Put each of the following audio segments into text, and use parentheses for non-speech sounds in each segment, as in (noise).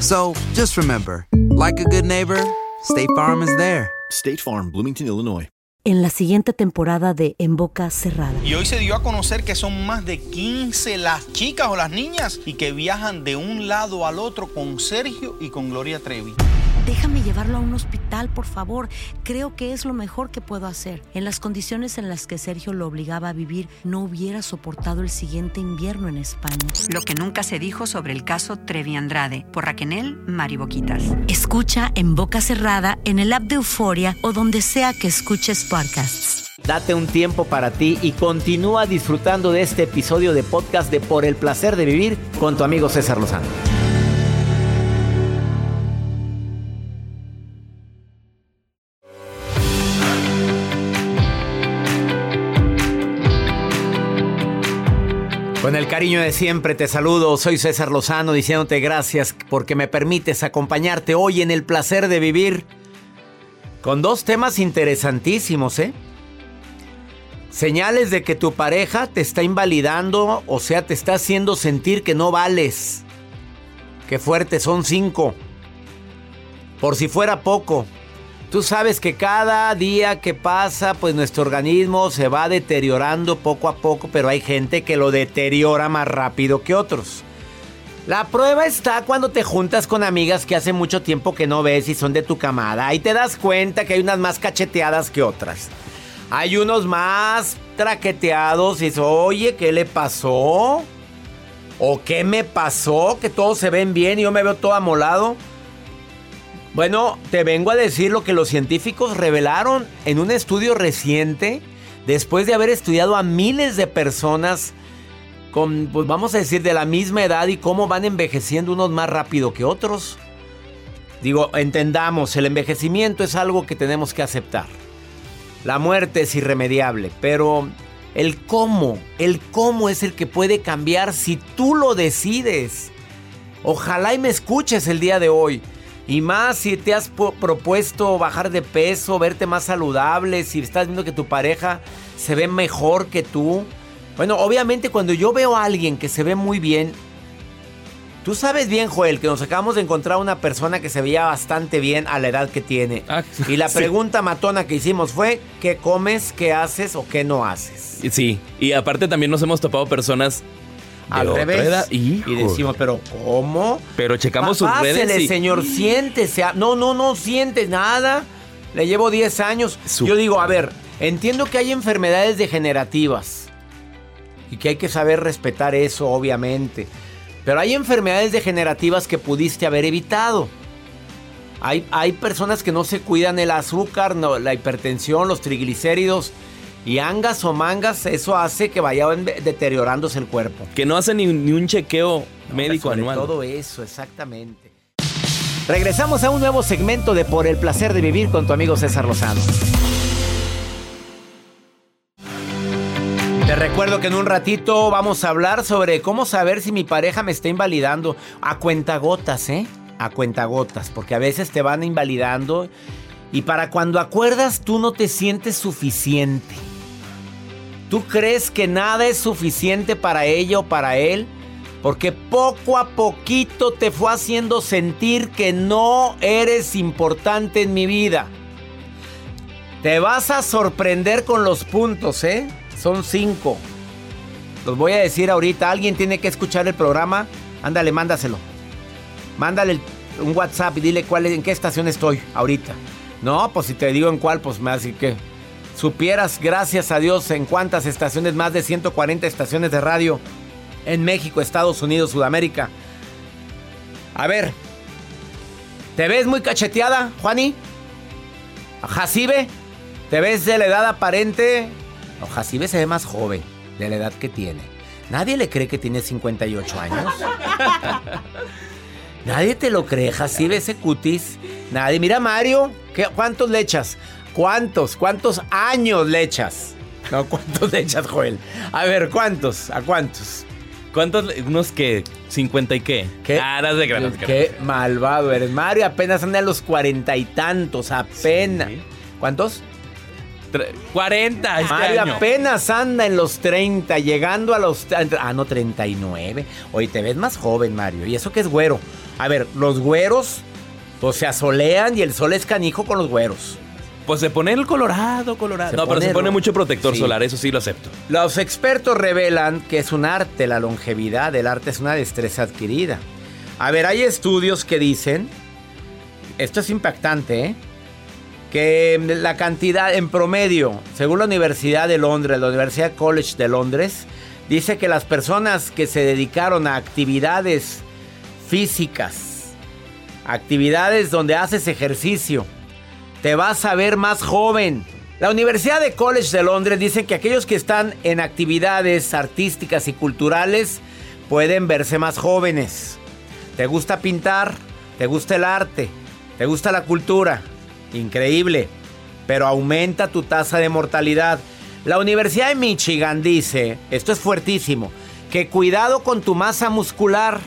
So just remember, like a good neighbor, State Farm is there. State Farm, Bloomington, Illinois. en la siguiente temporada de En Boca Cerrada. Y hoy se dio a conocer que son más de 15 las chicas o las niñas y que viajan de un lado al otro con Sergio y con Gloria Trevi. Déjame llevarlo a un hospital, por favor. Creo que es lo mejor que puedo hacer. En las condiciones en las que Sergio lo obligaba a vivir, no hubiera soportado el siguiente invierno en España. Lo que nunca se dijo sobre el caso Trevi Andrade por Raquel Mariboquitas. Escucha En Boca Cerrada, en el app de Euforia o donde sea que escuches podcasts. Date un tiempo para ti y continúa disfrutando de este episodio de podcast de Por el placer de vivir con tu amigo César Lozano. Con el cariño de siempre te saludo, soy César Lozano diciéndote gracias porque me permites acompañarte hoy en el placer de vivir con dos temas interesantísimos, ¿eh? Señales de que tu pareja te está invalidando, o sea, te está haciendo sentir que no vales. Qué fuerte, son cinco. Por si fuera poco, tú sabes que cada día que pasa, pues nuestro organismo se va deteriorando poco a poco, pero hay gente que lo deteriora más rápido que otros. La prueba está cuando te juntas con amigas que hace mucho tiempo que no ves y son de tu camada. Ahí te das cuenta que hay unas más cacheteadas que otras. Hay unos más traqueteados y dices, oye, ¿qué le pasó? ¿O qué me pasó? Que todos se ven bien y yo me veo todo amolado. Bueno, te vengo a decir lo que los científicos revelaron en un estudio reciente, después de haber estudiado a miles de personas con, pues vamos a decir, de la misma edad y cómo van envejeciendo unos más rápido que otros. Digo, entendamos, el envejecimiento es algo que tenemos que aceptar. La muerte es irremediable, pero el cómo, el cómo es el que puede cambiar si tú lo decides. Ojalá y me escuches el día de hoy. Y más si te has propuesto bajar de peso, verte más saludable, si estás viendo que tu pareja se ve mejor que tú. Bueno, obviamente cuando yo veo a alguien que se ve muy bien, tú sabes bien, Joel, que nos acabamos de encontrar una persona que se veía bastante bien a la edad que tiene. Ah, (laughs) y la sí. pregunta matona que hicimos fue, ¿qué comes, qué haces o qué no haces? Sí, y aparte también nos hemos topado personas Al revés. edad. Y decimos, ¿pero cómo? Pero checamos sus redes y... señor, siéntese. No, no, no siente nada. Le llevo 10 años. Su- Yo digo, a ver, entiendo que hay enfermedades degenerativas y que hay que saber respetar eso, obviamente. Pero hay enfermedades degenerativas que pudiste haber evitado. Hay, hay personas que no se cuidan el azúcar, no, la hipertensión, los triglicéridos. Y angas o mangas, eso hace que vaya enve- deteriorándose el cuerpo. Que no hacen ni, ni un chequeo médico anual. Todo eso, exactamente. Regresamos a un nuevo segmento de Por el placer de vivir con tu amigo César Lozano. Te recuerdo que en un ratito vamos a hablar sobre cómo saber si mi pareja me está invalidando a cuentagotas, ¿eh? A cuentagotas, porque a veces te van invalidando y para cuando acuerdas tú no te sientes suficiente. ¿Tú crees que nada es suficiente para ella o para él? Porque poco a poquito te fue haciendo sentir que no eres importante en mi vida. Te vas a sorprender con los puntos, ¿eh? Son cinco. Los voy a decir ahorita. Alguien tiene que escuchar el programa. Ándale, mándaselo. Mándale un WhatsApp y dile cuál, en qué estación estoy ahorita. No, pues si te digo en cuál, pues me así que supieras, gracias a Dios, en cuántas estaciones, más de 140 estaciones de radio en México, Estados Unidos, Sudamérica. A ver, ¿te ves muy cacheteada, Juani? ¿Jacibe? ¿Te ves de la edad aparente? No, Jacibe se ve más joven de la edad que tiene. Nadie le cree que tiene 58 años. (laughs) Nadie te lo cree, Jacibe, ese cutis. Nadie. Mira, Mario, ¿qué, ¿cuántos le echas? ¿Cuántos? ¿Cuántos años le echas? No, ¿cuántos le echas, Joel? A ver, ¿cuántos? ¿A cuántos? ¿Cuántos? ¿Unos qué? ¿50 y qué? ¿Qué? Caras de granos. Qué malvado eres. Mario apenas anda en los cuarenta y tantos, apenas. Sí. ¿Cuántos? 40 este Mario año. apenas anda en los 30, llegando a los... Ah, no, 39. Oye, te ves más joven, Mario. ¿Y eso que es güero? A ver, los güeros, pues se asolean y el sol es canijo con los güeros. Pues se pone el colorado, colorado. Se no, pero se pone mucho protector Sí. solar, eso sí lo acepto. Los expertos revelan que es un arte la longevidad, el arte es una destreza adquirida. A ver, hay estudios que dicen, esto es impactante, ¿eh? que la cantidad en promedio, según la Universidad de Londres, la Universidad College de Londres, dice que las personas que se dedicaron a actividades físicas, actividades donde haces ejercicio, te vas a ver más joven. La Universidad de College de Londres dice que aquellos que están en actividades artísticas y culturales pueden verse más jóvenes. ¿Te gusta pintar? ¿Te gusta el arte? ¿Te gusta la cultura? Increíble. Pero aumenta tu tasa de mortalidad. La Universidad de Michigan dice, esto es fuertísimo, que cuidado con tu masa muscular,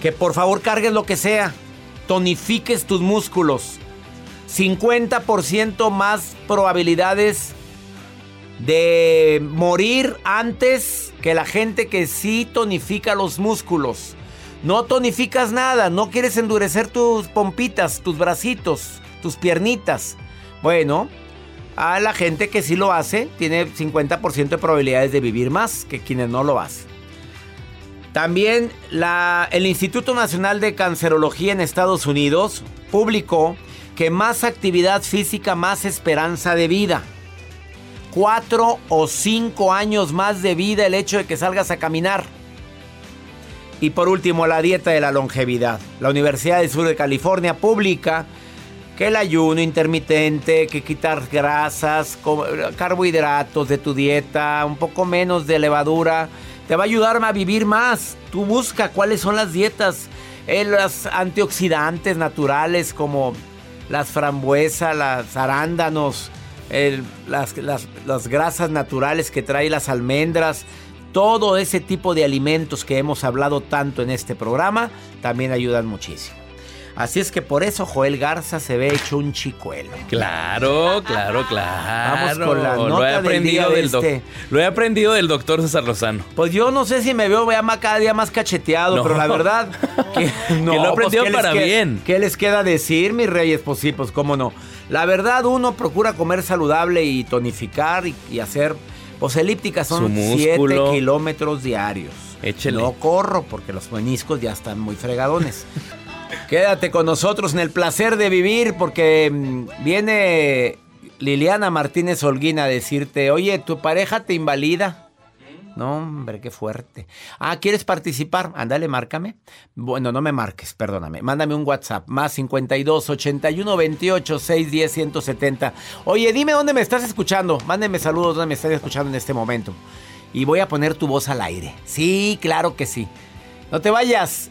que por favor cargues lo que sea, tonifiques tus músculos. 50% más probabilidades de morir antes que la gente que sí tonifica los músculos. No tonificas nada, no quieres endurecer tus pompitas, tus bracitos, tus piernitas. Bueno, a la gente que sí lo hace tiene 50% de probabilidades de vivir más que quienes no lo hacen. También el Instituto Nacional de Cancerología en Estados Unidos publicó que más actividad física, más esperanza de vida. Cuatro o cinco años más de vida el hecho de que salgas a caminar. Y por último, la dieta de la longevidad. La Universidad del Sur de California publica que el ayuno intermitente, que quitar grasas, carbohidratos de tu dieta, un poco menos de levadura, te va a ayudar a vivir más. Tú busca cuáles son las dietas, eh, antioxidantes naturales como las frambuesas, las arándanos, las, las- las grasas naturales que trae las almendras. Todo ese tipo de alimentos que hemos hablado tanto en este programa también ayudan muchísimo. Así es que por eso Joel Garza se ve hecho un chicuelo. Claro, claro, claro. Vamos con la Lo nota he del aprendido día de del este. Lo he aprendido del doctor César Lozano. Pues yo no sé si me veo cada día más cacheteado, No. pero la verdad (laughs) que no. Que lo aprendió ¿qué les para queda- bien. ¿Qué les queda decir, mis reyes? Pues sí, pues cómo no. La verdad, uno procura comer saludable y tonificar y, y hacer, pues elípticas son 7 músculo. kilómetros diarios. Échele. No corro porque los meniscos ya están muy fregadones. (laughs) Quédate con nosotros en el placer de vivir porque mm, viene Liliana Martínez Holguín a decirte, oye, tu pareja te invalida. No, hombre, qué fuerte. Ah, ¿quieres participar? Ándale, márcame. Bueno, no me marques, perdóname. Mándame un WhatsApp. Más 52 81 28 610 170. Oye, dime dónde me estás escuchando. Mándeme saludos donde me estás escuchando en este momento. Y voy a poner tu voz al aire. Sí, claro que sí. No te vayas.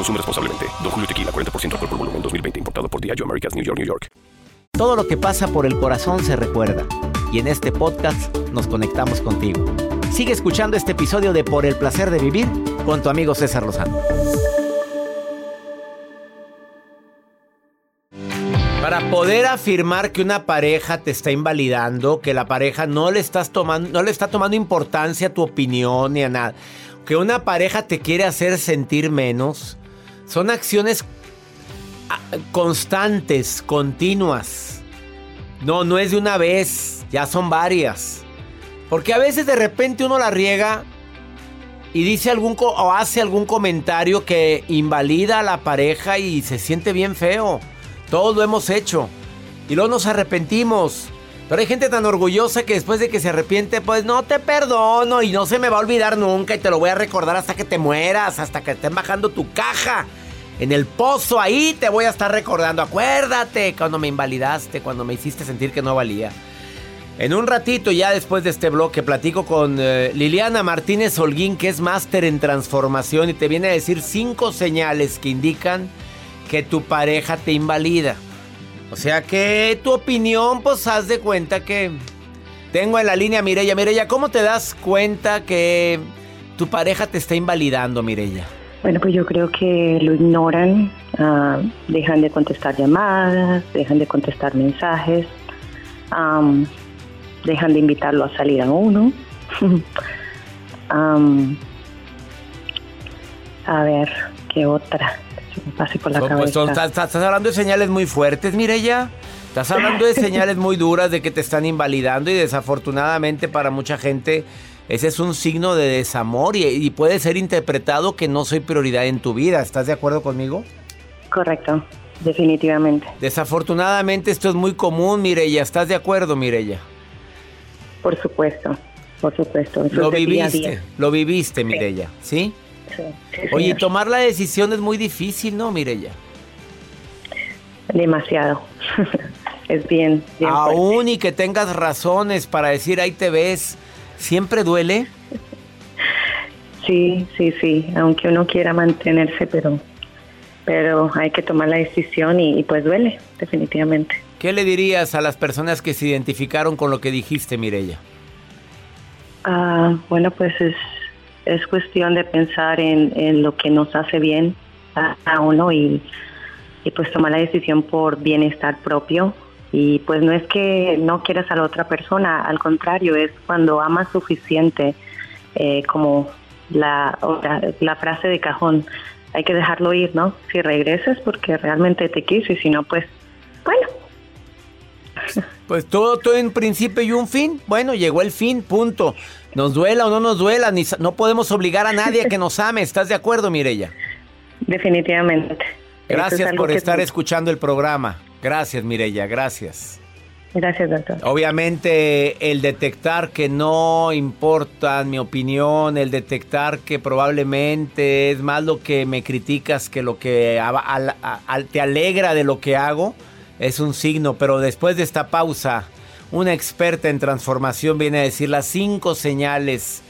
Consume responsablemente. Don Julio Tequila, 40% alcohol por volumen, 2020. Importado por Diageo Americas, New York, New York. Todo lo que pasa por el corazón se recuerda. Y en este podcast nos conectamos contigo. Sigue escuchando este episodio de Por el placer de vivir con tu amigo César Lozano. Para poder afirmar que una pareja te está invalidando, que la pareja no le estás tomando, no le está tomando importancia a tu opinión ni a nada, que una pareja te quiere hacer sentir menos, son acciones ah, constantes, continuas. No, no es de una vez, ya son varias. Porque a veces de repente uno la riega y dice algún o hace algún comentario que invalida a la pareja y se siente bien feo. Todos lo hemos hecho. Y luego nos arrepentimos. Pero hay gente tan orgullosa que después de que se arrepiente, pues no te perdono y no se me va a olvidar nunca y te lo voy a recordar hasta que te mueras, hasta que estén bajando tu caja. En el pozo ahí te voy a estar recordando. Acuérdate cuando me invalidaste, cuando me hiciste sentir que no valía. En un ratito, ya después de este bloque, platico con eh, Liliana Martínez Holguín, que es máster en transformación y te viene a decir cinco señales que indican que tu pareja te invalida. O sea que tu opinión, pues haz de cuenta que... Tengo en la línea a Mireya. Mireya, ¿cómo te das cuenta que tu pareja te está invalidando, Mireya? Bueno, pues yo creo que lo ignoran, ah, dejan de contestar llamadas, dejan de contestar mensajes, am, dejan de invitarlo a salir a uno. (laughs) A ver, ¿qué otra? Se me pase por la Son, pues, son- estás, estás hablando de señales muy fuertes, Mireya. Estás hablando de (laughs) señales muy duras de que te están invalidando y desafortunadamente para mucha gente ese es un signo de desamor y, y puede ser interpretado que no soy prioridad en tu vida. ¿Estás de acuerdo conmigo? Correcto, definitivamente. Desafortunadamente esto es muy común, Mireya. ¿Estás de acuerdo, Mireya? Por supuesto, por supuesto. Eso Lo día viviste, día. lo viviste, Mireya, ¿sí? Sí, sí, Oye, tomar la decisión es muy difícil, ¿no, Mireya? Demasiado. (laughs) es bien, bien fuerte. Aún y que tengas razones para decir, ahí te ves, ¿siempre duele? Sí, sí, sí, aunque uno quiera mantenerse, pero, pero hay que tomar la decisión y, y pues duele, definitivamente. ¿Qué le dirías a las personas que se identificaron con lo que dijiste, Mireya? Ah, bueno, pues es, es cuestión de pensar en, en lo que nos hace bien a, a uno y, y pues tomar la decisión por bienestar propio. Y pues no es que no quieras a la otra persona, al contrario, es cuando amas suficiente, eh, como la, la frase de cajón, hay que dejarlo ir, ¿no? Si regresas porque realmente te quiso y si no, pues bueno, Pues todo, todo en principio y un fin. Bueno, llegó el fin, punto. Nos duela o no nos duela, ni, no podemos obligar a nadie a que nos ame. ¿Estás de acuerdo, Mireya? definitivamente. Es Gracias por estar escuchando el programa. Gracias, Mireya, gracias. Gracias, doctor. Obviamente el detectar que no importa mi opinión, el detectar que probablemente es más lo que me criticas que lo que a- te alegra de lo que hago, es un signo. Pero después de esta pausa, una experta en transformación viene a decir las cinco señales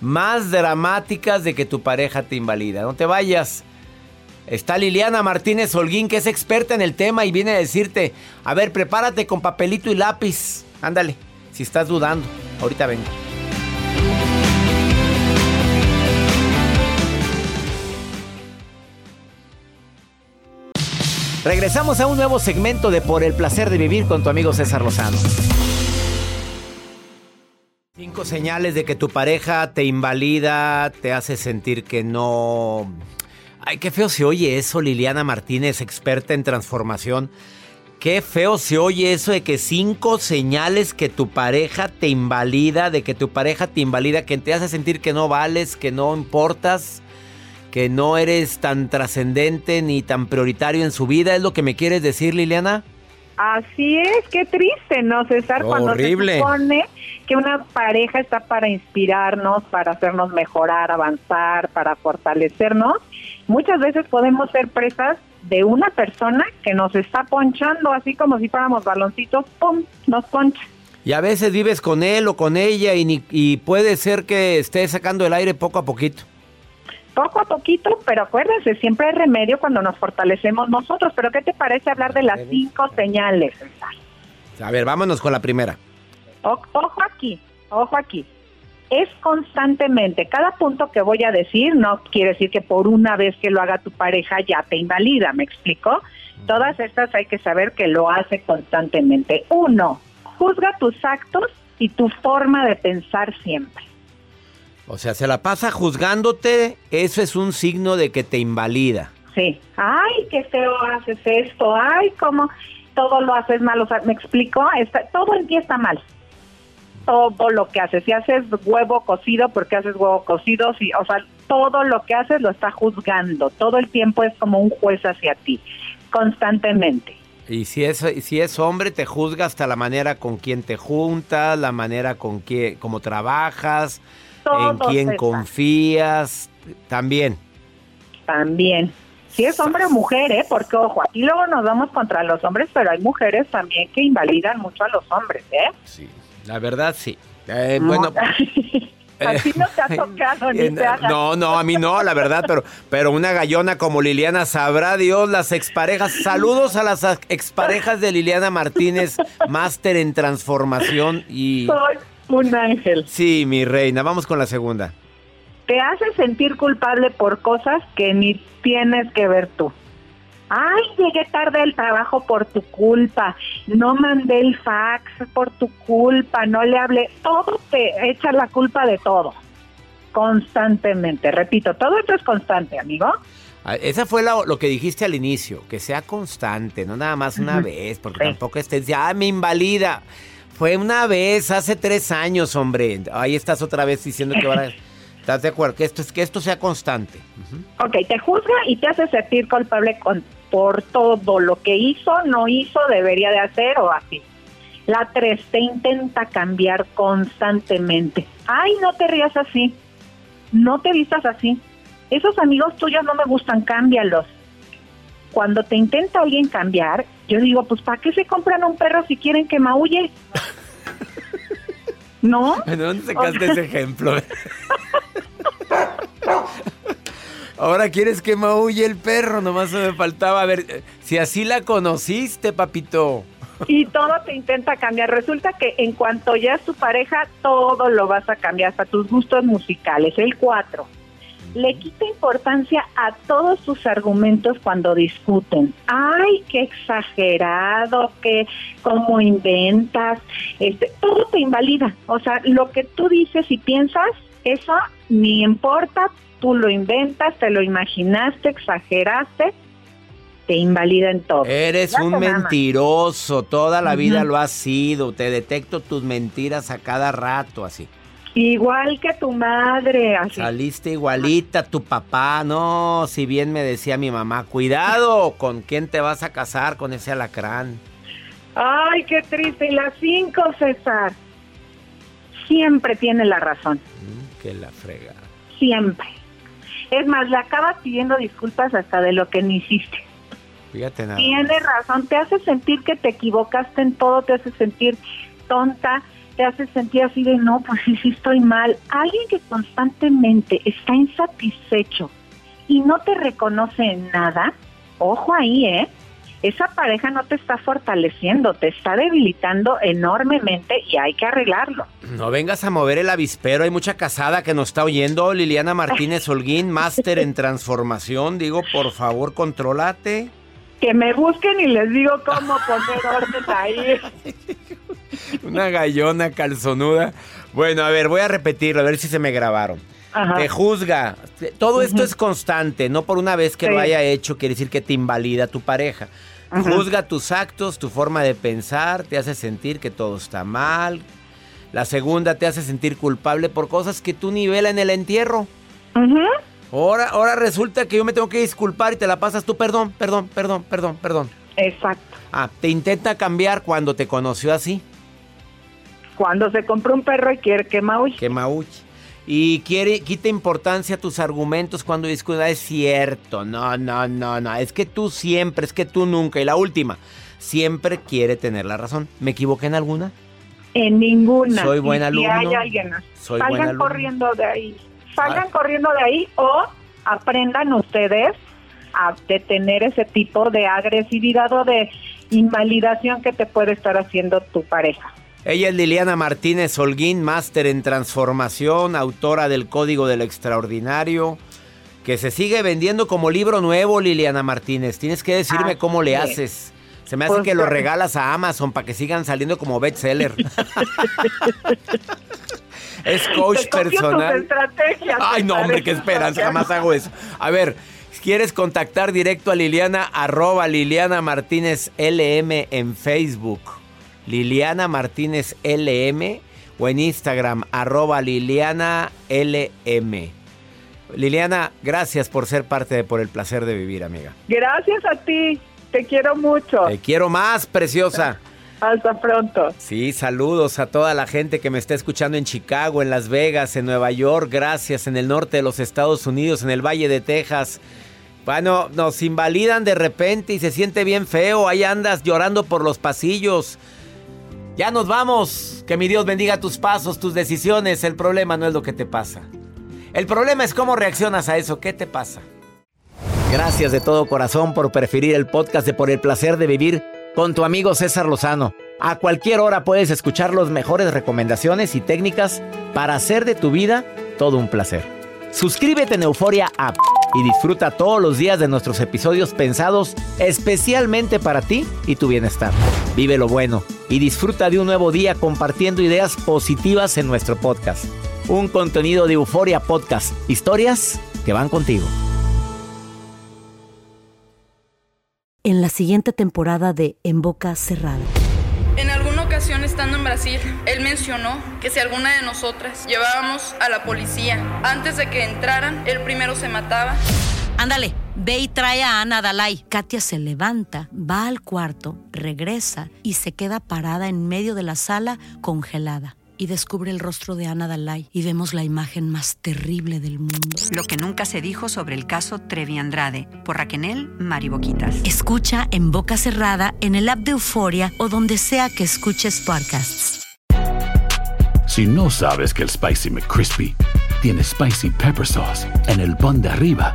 más dramáticas de que tu pareja te invalida. No te vayas. Está Liliana Martínez Holguín, que es experta en el tema y viene a decirte, a ver, prepárate con papelito y lápiz. Ándale, si estás dudando. Ahorita vengo. Regresamos a un nuevo segmento de Por el placer de vivir con tu amigo César Lozano. Cinco señales de que tu pareja te invalida, te hace sentir que no... Ay, qué feo se oye eso, Liliana Martínez, experta en transformación. Qué feo se oye eso de que cinco señales que tu pareja te invalida, de que tu pareja te invalida, que te hace sentir que no vales, que no importas, que no eres tan trascendente ni tan prioritario en su vida. ¿Es lo que me quieres decir, Liliana? Así es, qué triste, ¿no, César? Cuando Horrible. se supone que una pareja está para inspirarnos, para hacernos mejorar, avanzar, para fortalecernos, muchas veces podemos ser presas de una persona que nos está ponchando así como si fuéramos baloncitos, ¡pum! nos poncha. Y a veces vives con él o con ella y, ni- y puede ser que esté sacando el aire poco a poquito. Poco a poquito, pero acuérdense, siempre hay remedio cuando nos fortalecemos nosotros. Pero ¿qué te parece hablar de las cinco señales? A ver, vámonos con la primera. O- ojo aquí, ojo aquí. Es constantemente, cada punto que voy a decir no quiere decir que por una vez que lo haga tu pareja ya te invalida, ¿me explico? Todas estas hay que saber que lo hace constantemente. Uno, juzga tus actos y tu forma de pensar siempre. O sea, se la pasa juzgándote, eso es un signo de que te invalida. Sí. Ay, qué feo haces esto. Ay, cómo todo lo haces mal. O sea, ¿me explico? Está, todo en ti está mal. Todo lo que haces. Si haces huevo cocido, porque haces huevo cocido? Si, o sea, todo lo que haces lo está juzgando. Todo el tiempo es como un juez hacia ti. Constantemente. Y si es, si es hombre, te juzga hasta la manera con quien te juntas, la manera con que, cómo trabajas, en quién confías, también. También. Si es hombre o mujer, ¿eh? Porque, ojo, aquí luego nos vamos contra los hombres, pero hay mujeres también que invalidan mucho a los hombres, ¿eh? Sí. La verdad, sí. Eh, bueno, (laughs) A ti no te ha tocado (laughs) ni te hagas. no, no, a mí no, la verdad, pero, pero una gallona como Liliana, sabrá Dios, las exparejas. Saludos a las exparejas de Liliana Martínez, máster en transformación y... Soy un ángel. Sí, mi reina, vamos con la segunda. Te hace sentir culpable por cosas que ni tienes que ver tú. Ay, llegué tarde al trabajo por tu culpa. No mandé el fax por tu culpa. No le hablé. Todo te echa la culpa de todo. Constantemente. Repito, todo esto es constante, amigo. Ah, Esa fue la- lo que dijiste al inicio, que sea constante, no nada más una vez, porque tampoco estés, ya me invalida. Fue una vez, hace tres años, hombre. Ahí estás otra vez diciendo que ahora... (laughs) ¿Estás de acuerdo? Que esto, es, que esto sea constante. Ok, te juzga y te hace sentir culpable con, por todo lo que hizo, no hizo, debería de hacer o así. La tres, te intenta cambiar constantemente. Ay, no te rías así. No te vistas así. Esos amigos tuyos no me gustan, cámbialos. Cuando te intenta alguien cambiar, yo digo, pues ¿para qué se compran un perro si quieren que maulle? (laughs) ¿No? ¿De dónde sacaste ese ejemplo? (laughs) Ahora quieres que maulle el perro, nomás me faltaba. A ver, si así la conociste, papito. y todo te intenta cambiar. Resulta que en cuanto ya es tu pareja, todo lo vas a cambiar, hasta tus gustos musicales. El 4. Le quita importancia a todos tus argumentos cuando discuten. Ay, qué exagerado, que cómo inventas, este, todo te invalida. O sea, lo que tú dices y piensas, eso ni importa, tú lo inventas, te lo imaginaste, exageraste, te invalida en todo. Eres Ya un mentiroso, toda la vida lo has sido. Te detecto tus mentiras a cada rato, así. Igual que tu madre, así. Saliste igualita tu papá, no, si bien me decía mi mamá, cuidado con quién te vas a casar con ese alacrán. Ay, qué triste. Y las cinco, César. Siempre tiene la razón. Mm, Que la frega. Siempre. Es más, le acabas pidiendo disculpas hasta de lo que no hiciste. Fíjate nada. Tiene razón. Te hace sentir que te equivocaste en todo. Te hace sentir tonta. Te hace sentir así de no, pues sí, sí estoy mal. Alguien que constantemente está insatisfecho y no te reconoce en nada, ojo ahí, ¿eh? Esa pareja no te está fortaleciendo, te está debilitando enormemente y hay que arreglarlo. No vengas a mover el avispero, hay mucha casada que nos está oyendo. Liliana Martínez (laughs) Holguín, máster en transformación. Digo, por favor, contrólate. Que me busquen y les digo cómo poner orden ahí. (laughs) Una gallona calzonuda. Bueno, a ver, voy a repetirlo, a ver si se me grabaron. Ajá. Te juzga. Todo esto es constante, no por una vez que Sí. lo haya hecho quiere decir que te invalida tu pareja. Juzga tus actos, tu forma de pensar, te hace sentir que todo está mal. La segunda te hace sentir culpable por cosas que tú nivela en el entierro. Ahora, ahora resulta que yo me tengo que disculpar y te la pasas tú, perdón, perdón, perdón, perdón, perdón. Exacto. Ah, te intenta cambiar cuando te conoció así. Cuando se compró un perro y quiere que maulle. Que maulle. Y quiere, quita importancia a tus argumentos cuando discuta. Es cierto, no, no, no, no. Es que tú siempre, es que tú nunca. Y la última, siempre quiere tener la razón. ¿Me equivoqué en alguna? En ninguna. Soy buen Y alumno. Si hay alguien, Soy buen salgan alumno. corriendo de ahí. Salgan Ah. corriendo de ahí o aprendan ustedes a detener ese tipo de agresividad o de invalidación que te puede estar haciendo tu pareja. Ella es Liliana Martínez Holguín, máster en transformación, autora del Código del Extraordinario, que se sigue vendiendo como libro nuevo, Liliana Martínez. Tienes que decirme Así cómo le es. haces. Se me hace Pues, que lo regalas a Amazon para que sigan saliendo como bestseller. (laughs) es coach Te personal. Ay, no, hombre, qué esperanza, jamás hago eso. A ver, ¿quieres contactar directo a Liliana? Arroba Liliana Martínez LM en Facebook. Liliana Martínez LM o en Instagram, arroba Liliana LM. Liliana, gracias por ser parte de Por el Placer de Vivir, amiga. Gracias a ti. Te quiero mucho. Te quiero más, preciosa. Hasta pronto. Sí, saludos a toda la gente que me está escuchando en Chicago, en Las Vegas, en Nueva York, gracias, en el norte de los Estados Unidos, en el Valle de Texas. Bueno, nos invalidan de repente y se siente bien feo, ahí andas llorando por los pasillos. Ya nos vamos, que mi Dios bendiga tus pasos, tus decisiones, el problema no es lo que te pasa. El problema es cómo reaccionas a eso, ¿qué te pasa? Gracias de todo corazón por preferir el podcast de Por el Placer de Vivir con tu amigo César Lozano. A cualquier hora puedes escuchar las mejores recomendaciones y técnicas para hacer de tu vida todo un placer. Suscríbete en Euforia App y disfruta todos los días de nuestros episodios pensados especialmente para ti y tu bienestar. Vive lo bueno y disfruta de un nuevo día compartiendo ideas positivas en nuestro podcast. Un contenido de Euforia Podcast, historias que van contigo. En la siguiente temporada de En Boca Cerrada. En alguna ocasión estando en Brasil, él mencionó que si alguna de nosotras llevábamos a la policía antes de que entraran, él primero se mataba. Ándale, ve y trae a Ana Dalai. Katia se levanta, va al cuarto, regresa y se queda parada en medio de la sala congelada. Y descubre el rostro de Ana Dalai y vemos la imagen más terrible del mundo. Lo que nunca se dijo sobre el caso Trevi Andrade por Raquel Mariboquitas. Escucha en boca cerrada, en el app de Euforia o donde sea que escuches podcasts. Si no sabes que el Spicy McCrispy tiene Spicy Pepper Sauce en el pan de arriba